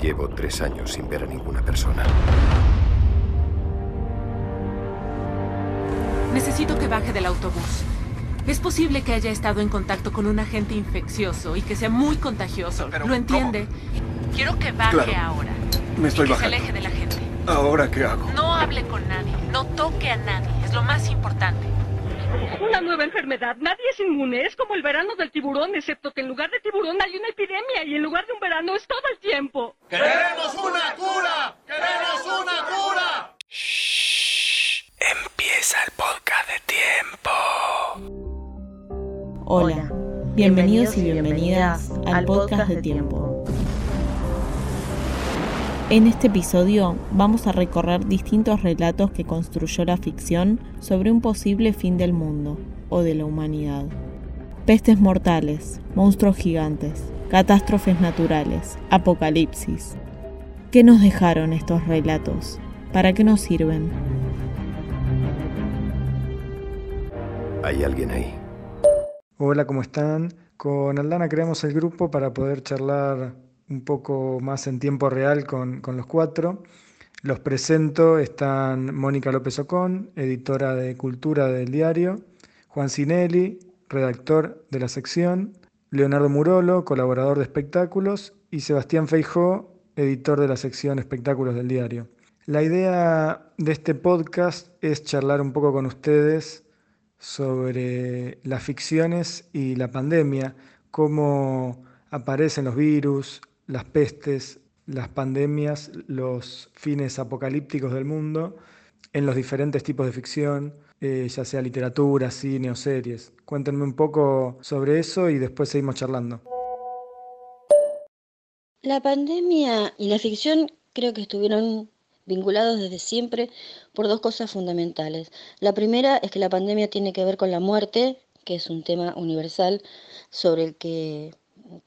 Llevo tres años sin ver a ninguna persona. Necesito que baje del autobús. Es posible que haya estado en contacto con un agente infeccioso y que sea muy contagioso. ¿Lo entiende? Quiero que baje Claro. ahora. Me estoy y que bajando. se aleje de la gente. ¿Ahora qué hago? No hable con nadie. No toque a nadie. Es lo más importante. Una nueva enfermedad. Nadie es inmune. Es como el verano del tiburón, excepto que en lugar de tiburón hay una epidemia y en lugar de un verano es todo el tiempo. ¡Queremos una cura! ¡Queremos una cura! Empieza el podcast de tiempo. Hola, bienvenidos y bienvenidas al podcast de tiempo. En este episodio vamos a recorrer distintos relatos que construyó la ficción sobre un posible fin del mundo o de la humanidad. Pestes mortales, monstruos gigantes, catástrofes naturales, apocalipsis. ¿Qué nos dejaron estos relatos? ¿Para qué nos sirven? ¿Hay alguien ahí? Hola, ¿cómo están? Con Aldana creamos el grupo para poder charlar un poco más en tiempo real con, con los cuatro. Los presento, están Mónica López Ocón, editora de Cultura del diario, Juan Cinelli, redactor de la sección, Leonardo Murolo, colaborador de espectáculos, y Sebastián Feijó, editor de la sección Espectáculos del diario. La idea de este podcast es charlar un poco con ustedes sobre las ficciones y la pandemia, cómo aparecen los virus, las pestes, las pandemias, los fines apocalípticos del mundo en los diferentes tipos de ficción, eh, ya sea literatura, cine o series. Cuéntenme un poco sobre eso y después seguimos charlando. La pandemia y la ficción creo que estuvieron vinculados desde siempre por dos cosas fundamentales. La primera es que la pandemia tiene que ver con la muerte, que es un tema universal sobre el que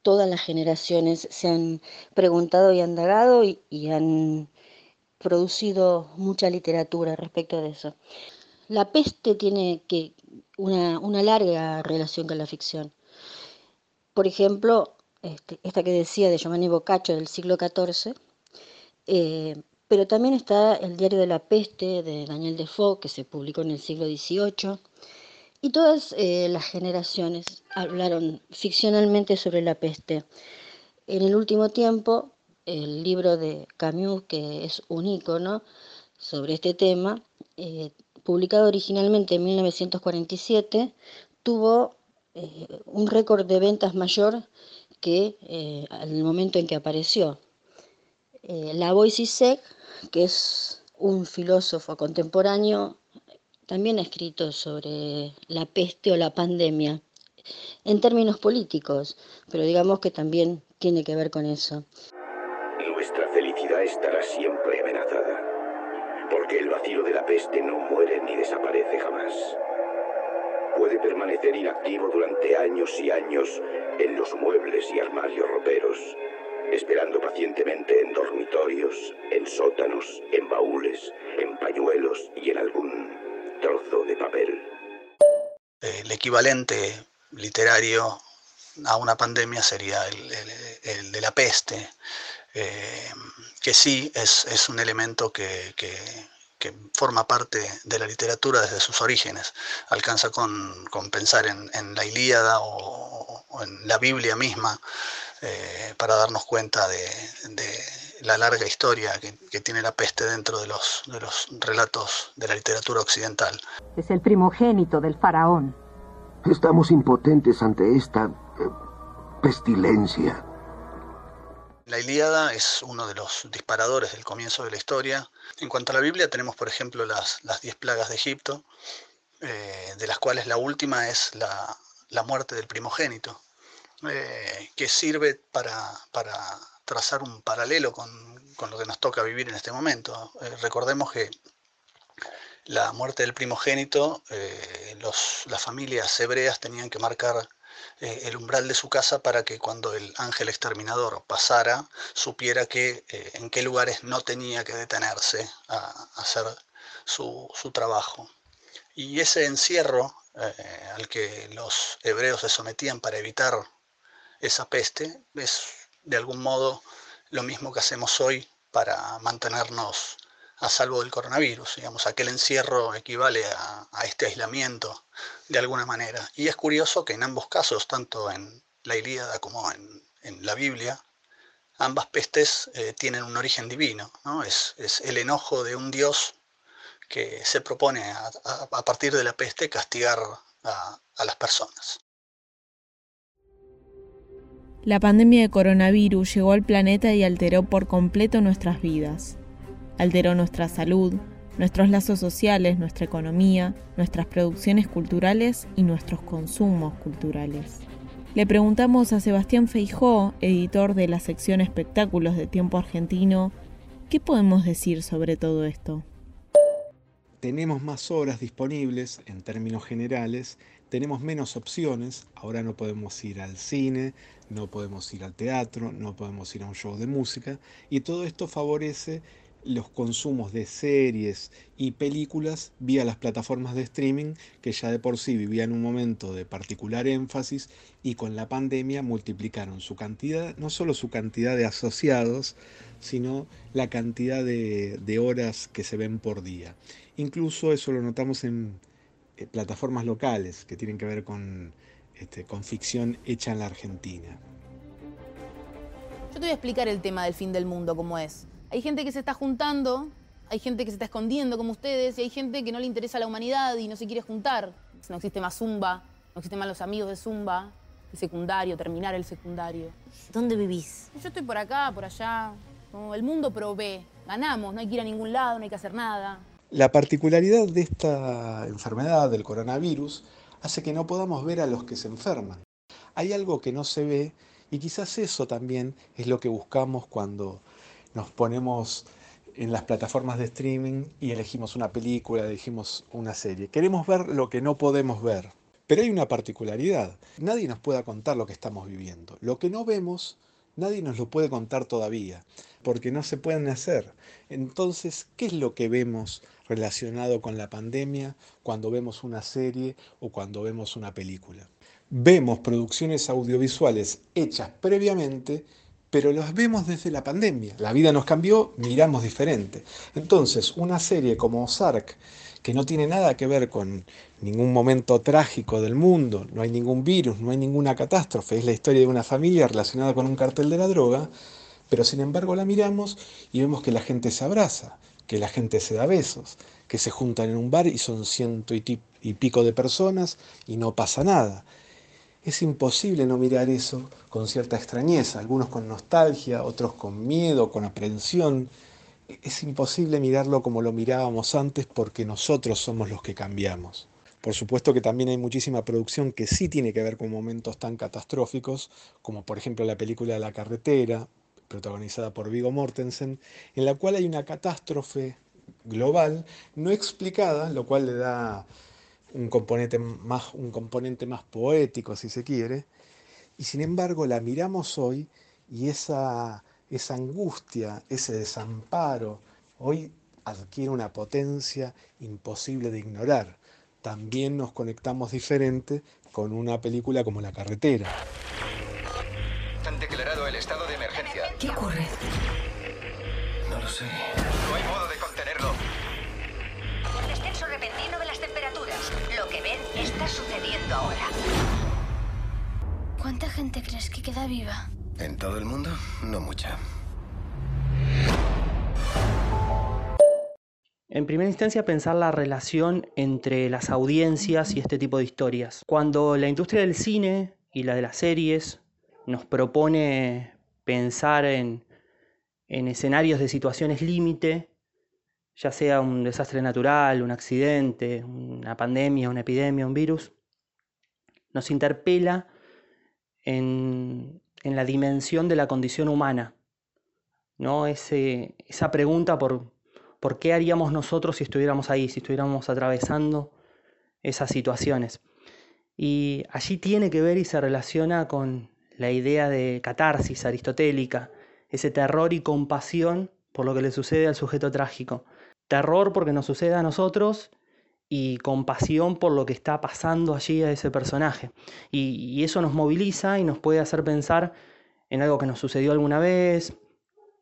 todas las generaciones se han preguntado y indagado y, y han producido mucha literatura respecto de eso. La peste tiene que una, una larga relación con la ficción. Por ejemplo, este, esta que decía de Giovanni Boccaccio del siglo XIV, eh, pero también está el Diario de la Peste de Daniel Defoe, que se publicó en el siglo XVIII, y todas eh, las generaciones hablaron ficcionalmente sobre la peste. En el último tiempo, el libro de Camus, que es un ícono sobre este tema, eh, publicado originalmente en 1947, tuvo eh, un récord de ventas mayor que al momento en que apareció. Eh, Lavoisier que es un filósofo contemporáneo, también ha escrito sobre la peste o la pandemia en términos políticos, pero digamos que también tiene que ver con eso. Nuestra felicidad estará siempre amenazada, porque el vacío de la peste no muere ni desaparece jamás. Puede permanecer inactivo durante años y años en los muebles y armarios roperos, esperando pacientemente en dormitorios, en sótanos, en baúles, en pañuelos y en algún trozo de papel. El equivalente literario a una pandemia sería el, de la peste, eh, que sí es, es un elemento que, que- forma parte de la literatura desde sus orígenes. Alcanza con, con pensar en, la Ilíada o, o en la Biblia misma eh, para darnos cuenta de, de la larga historia que, que tiene la peste dentro de los, de los relatos de la literatura occidental. Es el primogénito del faraón. Estamos impotentes ante esta eh, pestilencia. La Ilíada es uno de los disparadores del comienzo de la historia. En cuanto a la Biblia, tenemos, por ejemplo, las, las diez plagas de Egipto, eh, de las cuales la última es la, la muerte del primogénito, eh, que sirve para, para trazar un paralelo con, con lo que nos toca vivir en este momento. Eh, recordemos que la muerte del primogénito, eh, los, las familias hebreas tenían que marcar eh, el umbral de su casa para que cuando el ángel exterminador pasara, supiera que en qué lugares no tenía que detenerse a, a hacer su, su, trabajo. Y ese encierro al que los hebreos se sometían para evitar esa peste es de algún modo lo mismo que hacemos hoy para mantenernos a salvo del coronavirus. Digamos, aquel encierro equivale a, este aislamiento de alguna manera. Y es curioso que en ambos casos, tanto en la Ilíada como en, la Biblia, ambas pestes eh, tienen un origen divino. ¿no? Es, el enojo de un Dios que se propone a, partir de la peste castigar a las personas. La pandemia de coronavirus llegó al planeta y alteró por completo nuestras vidas. Alteró nuestra salud, nuestros lazos sociales, nuestra economía, nuestras producciones culturales y nuestros consumos culturales. Le preguntamos a Sebastián Feijó, editor de la sección Espectáculos de Tiempo Argentino, ¿qué podemos decir sobre todo esto? Tenemos más horas disponibles en términos generales, tenemos menos opciones, ahora no podemos ir al cine, no podemos ir al teatro, no podemos ir a un show de música, y todo esto favorece los consumos de series y películas vía las plataformas de streaming que ya de por sí vivían un momento de particular énfasis y con la pandemia multiplicaron su cantidad, no solo su cantidad de asociados, sino la cantidad de, horas que se ven por día. Incluso eso lo notamos en eh, plataformas locales que tienen que ver con, este, con ficción hecha en la Argentina. Yo te voy a explicar el tema del fin del mundo como es. Hay gente que se está juntando, hay gente que se está escondiendo como ustedes, y hay gente que no le interesa la humanidad y no se quiere juntar. No existe más Zumba, no existen más los amigos de Zumba, el secundario, terminar el secundario. ¿Dónde vivís? Yo estoy por acá, por allá. el mundo provee. Ganamos, no hay que ir a ningún lado, no hay que hacer nada. La particularidad de esta enfermedad, del coronavirus, hace que no podamos ver a los que se enferman. Hay algo que no se ve y quizás eso también es lo que buscamos cuando nos ponemos en las plataformas de streaming y elegimos una película, elegimos una serie. Queremos ver lo que no podemos ver. Pero hay una particularidad. Nadie nos puede contar lo que estamos viviendo. Lo que no vemos, nadie nos lo puede contar todavía, porque no se pueden hacer. Entonces, ¿qué es lo que vemos relacionado con la pandemia cuando vemos una serie o cuando vemos una película? Vemos producciones audiovisuales hechas previamente pero los vemos desde la pandemia. La vida nos cambió, miramos diferente. Entonces, una serie como Ozark, que no tiene nada que ver con ningún momento trágico del mundo, no hay ningún virus, no hay ninguna catástrofe, es la historia de una familia relacionada con un cartel de la droga, pero sin embargo la miramos y vemos que la gente se abraza, que la gente se da besos, que se juntan en un bar y son ciento y pico de personas y no pasa nada. Es imposible no mirar eso con cierta extrañeza, algunos con nostalgia, otros con miedo, con aprehensión. Es imposible mirarlo como lo mirábamos antes porque nosotros somos los que cambiamos. Por supuesto que también hay muchísima producción que sí tiene que ver con momentos tan catastróficos, como por ejemplo la película La carretera, protagonizada por Vigo Mortensen, en la cual hay una catástrofe global no explicada, lo cual le da un componente más, un componente más poético, si se quiere, y sin embargo la miramos hoy y esa, esa angustia, ese desamparo, hoy adquiere una potencia imposible de ignorar. También nos conectamos diferente con una película como La carretera. ¿Qué ocurre? No lo sé. No hay modo de contenerlo. está sucediendo ahora? ¿Cuánta gente crees que queda viva? ¿En todo el mundo? No mucha. En primera instancia, pensar la relación entre las audiencias y este tipo de historias. Cuando la industria del cine y la de las series nos propone pensar en, en escenarios de situaciones límite, ya sea un desastre natural, un accidente, una pandemia, una epidemia, un virus, nos interpela en, la dimensión de la condición humana. ¿no? esa pregunta por, por qué haríamos nosotros si estuviéramos ahí, si estuviéramos atravesando esas situaciones. Y allí tiene que ver y se relaciona con la idea de catarsis aristotélica, ese terror y compasión por lo que le sucede al sujeto trágico terror porque nos sucede a nosotros y compasión por lo que está pasando allí a ese personaje. Y, eso nos moviliza y nos puede hacer pensar en algo que nos sucedió alguna vez,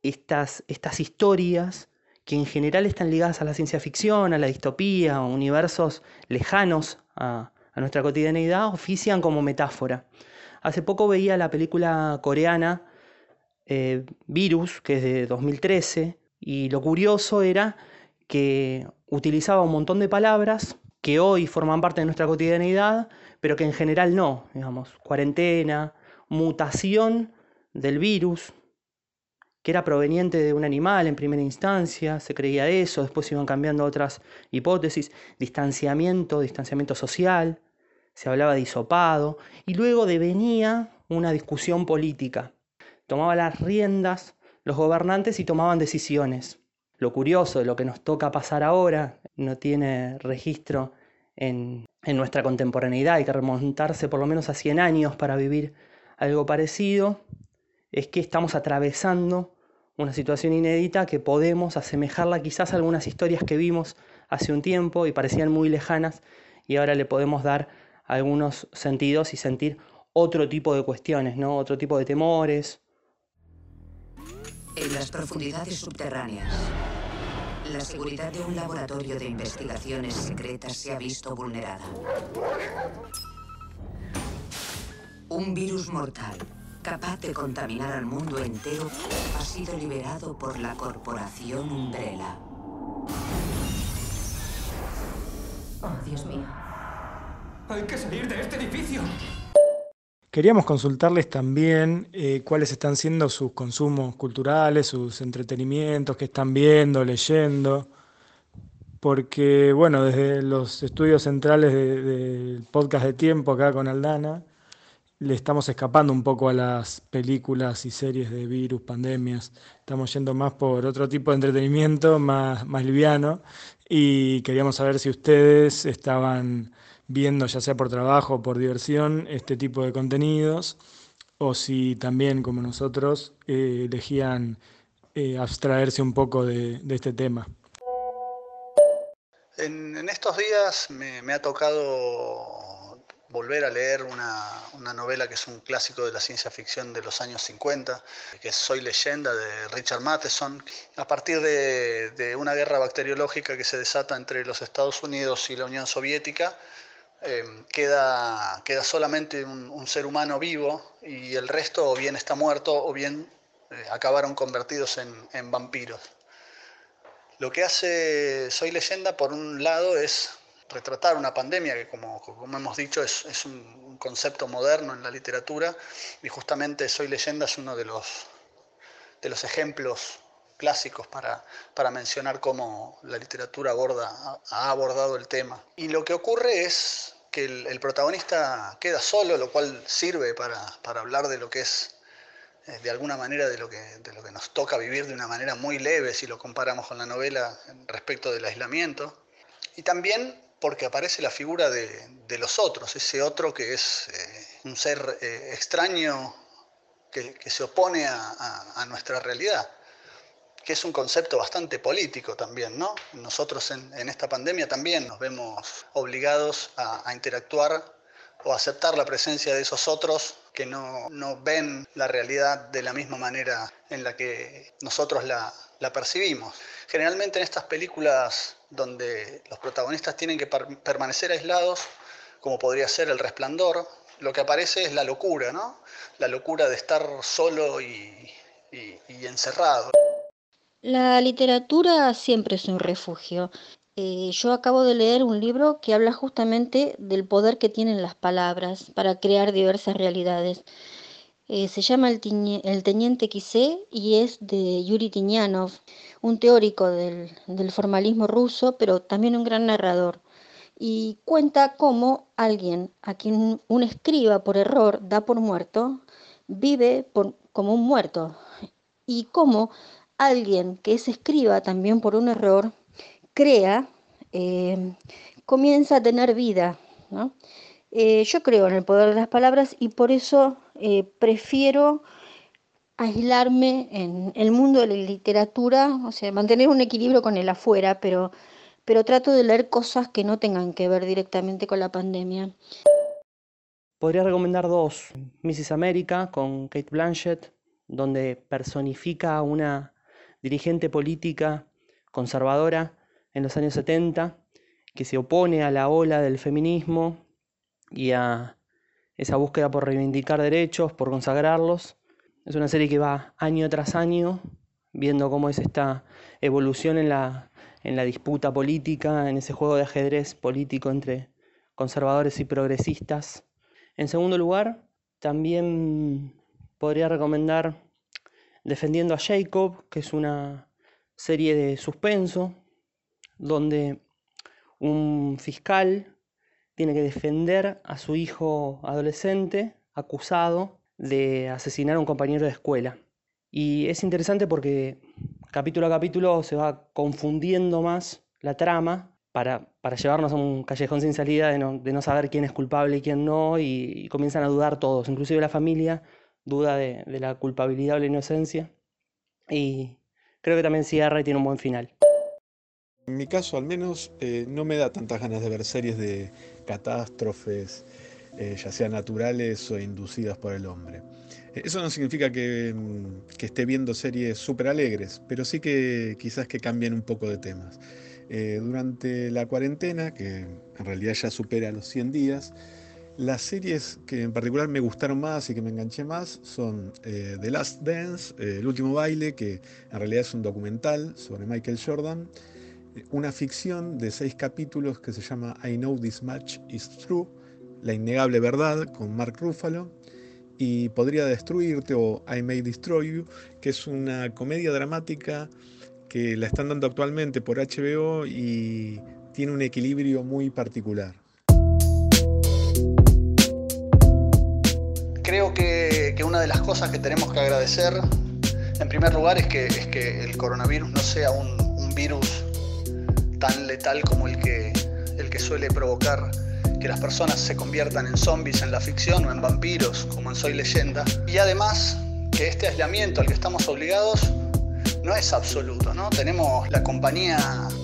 estas, estas historias que en general están ligadas a la ciencia ficción, a la distopía, a universos lejanos a, nuestra cotidianeidad, ofician como metáfora. Hace poco veía la película coreana eh, Virus, que es de 2013, y lo curioso era que utilizaba un montón de palabras que hoy forman parte de nuestra cotidianidad, pero que en general no, digamos, cuarentena, mutación del virus, que era proveniente de un animal en primera instancia, se creía eso, después iban cambiando otras hipótesis, distanciamiento, distanciamiento social, se hablaba de hisopado, y luego devenía una discusión política. Tomaba las riendas los gobernantes y tomaban decisiones. Lo curioso de lo que nos toca pasar ahora no tiene registro en, en nuestra contemporaneidad, hay que remontarse por lo menos a 100 años para vivir algo parecido, es que estamos atravesando una situación inédita que podemos asemejarla quizás a algunas historias que vimos hace un tiempo y parecían muy lejanas y ahora le podemos dar algunos sentidos y sentir otro tipo de cuestiones, ¿no? Otro tipo de temores. En las profundidades subterráneas, la seguridad de un laboratorio de investigaciones secretas se ha visto vulnerada. Un virus mortal capaz de contaminar al mundo entero, ha sido liberado por la corporación Umbrella. Oh, Dios mío. Hay que salir de este edificio. Queríamos consultarles también eh, cuáles están siendo sus consumos culturales, sus entretenimientos, qué están viendo, leyendo, porque, bueno, desde los estudios centrales del podcast de tiempo acá con Aldana, le estamos escapando un poco a las películas y series de virus, pandemias. Estamos yendo más por otro tipo de entretenimiento, más, más liviano. Y queríamos saber si ustedes estaban viendo, ya sea por trabajo o por diversión, este tipo de contenidos, o si también, como nosotros, eh, elegían eh, abstraerse un poco de, este tema. En, estos días me ha tocado volver a leer una, novela que es un clásico de la ciencia ficción de los años 50, que es Soy leyenda de Richard Matheson, a partir de, una guerra bacteriológica que se desata entre los Estados Unidos y la Unión Soviética. Eh, queda, queda solamente un, ser humano vivo y el resto o bien está muerto o bien eh, acabaron convertidos en, en vampiros. Lo que hace Soy leyenda, por un lado, es retratar una pandemia que, como, como hemos dicho, es, es, un concepto moderno en la literatura y justamente Soy leyenda es uno de los, de los ejemplos clásicos para, para mencionar cómo la literatura aborda, ha abordado el tema. Y lo que ocurre es que el, protagonista queda solo, lo cual sirve para, para hablar de lo que es eh, de alguna manera de lo, que, de lo que nos toca vivir de una manera muy leve si lo comparamos con la novela respecto del aislamiento. Y también porque aparece la figura de, los otros, ese otro que es eh, un ser eh, extraño que, se opone a, nuestra realidad, que es un concepto bastante político también, ¿no? Nosotros en, esta pandemia también nos vemos obligados a, interactuar o aceptar la presencia de esos otros que no, ven la realidad de la misma manera en la que nosotros la, la percibimos. Generalmente en estas películas donde los protagonistas tienen que permanecer aislados, como podría ser El Resplandor, lo que aparece es la locura, ¿no? La locura de estar solo y, encerrado. La literatura siempre es un refugio. Eh, yo acabo de leer un libro que habla justamente del poder que tienen las palabras para crear diversas realidades. Eh, se llama el, Teniente Quisé y es de Yuri Tiñanov, un teórico del, formalismo ruso, pero también un gran narrador. Y cuenta cómo alguien a quien un escriba por error da por muerto, vive como un muerto. Y cómo alguien que es escriba también por un error, crea, eh, comienza a tener vida. Eh, yo creo en el poder de las palabras y por eso eh, prefiero aislarme en el mundo de la literatura, o sea, mantener un equilibrio con el afuera, pero, pero trato de leer cosas que no tengan que ver directamente con la pandemia. Podría recomendar dos. Mrs. America con Kate Blanchett, donde personifica una dirigente política conservadora en los años 70 que se opone a la ola del feminismo y a esa búsqueda por reivindicar derechos, por consagrarlos. Es una serie que va año tras año viendo cómo es esta evolución en la, en la disputa política, en ese juego de ajedrez político entre conservadores y progresistas. En segundo lugar, también podría recomendar Defendiendo a Jacob, que es una serie de suspenso, donde un fiscal tiene que defender a su hijo adolescente acusado de asesinar a un compañero de escuela. Y es interesante porque capítulo a capítulo se va confundiendo más la trama para, para llevarnos a un callejón sin salida de no, de no, saber quién es culpable y quién no, y, y comienzan a dudar todos, inclusive la familia duda de, de, la culpabilidad o la inocencia. Y creo que también cierra y tiene un buen final. En mi caso, al menos, eh, no me da tantas ganas de ver series de catástrofes, eh, ya sean naturales o inducidas por el hombre. Eso no significa que, mm, que esté viendo series súper alegres, pero sí que quizás que cambien un poco de temas. Eh, durante la cuarentena, que en realidad ya supera los 100 días, las series que en particular me gustaron más y que me enganché más son eh, The Last Dance, eh, El último baile, que en realidad es un documental sobre Michael Jordan, una ficción de seis capítulos que se llama I Know This Much Is True, La innegable verdad, con Mark Ruffalo, y Podría destruirte o I May Destroy You, que es una comedia dramática que la están dando actualmente por HBO y tiene un equilibrio muy particular. Creo que, que, una de las cosas que tenemos que agradecer, en primer lugar, es que, es que el coronavirus no sea un, virus tan letal como el que, el que suele provocar que las personas se conviertan en zombies en la ficción o en vampiros, como en Soy leyenda. Y además que este aislamiento al que estamos obligados no es absoluto, ¿no? Tenemos la compañía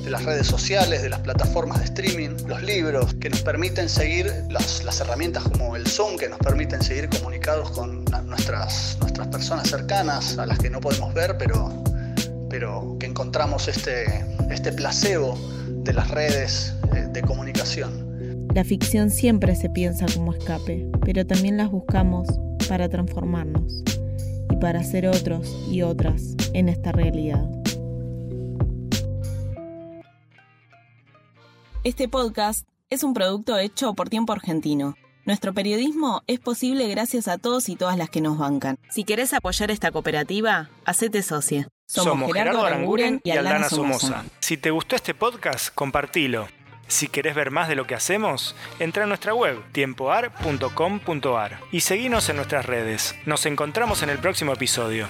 de las redes sociales, de las plataformas de streaming, los libros que nos permiten seguir, las, herramientas como el Zoom que nos permiten seguir comunicados con nuestras, nuestras personas cercanas, a las que no podemos ver, pero, pero que encontramos este, este placebo de las redes eh, de comunicación. La ficción siempre se piensa como escape, pero también las buscamos para transformarnos y para ser otros y otras en esta realidad. Este podcast es un producto hecho por Tiempo Argentino. Nuestro periodismo es posible gracias a todos y todas las que nos bancan. Si querés apoyar esta cooperativa, hacete socia. Somos, Somos Gerardo, Gerardo Aranguren y Aldana Somoza. Si te gustó este podcast, compartilo. Si querés ver más de lo que hacemos, entra a nuestra web tiempoar.com.ar y seguinos en nuestras redes. Nos encontramos en el próximo episodio.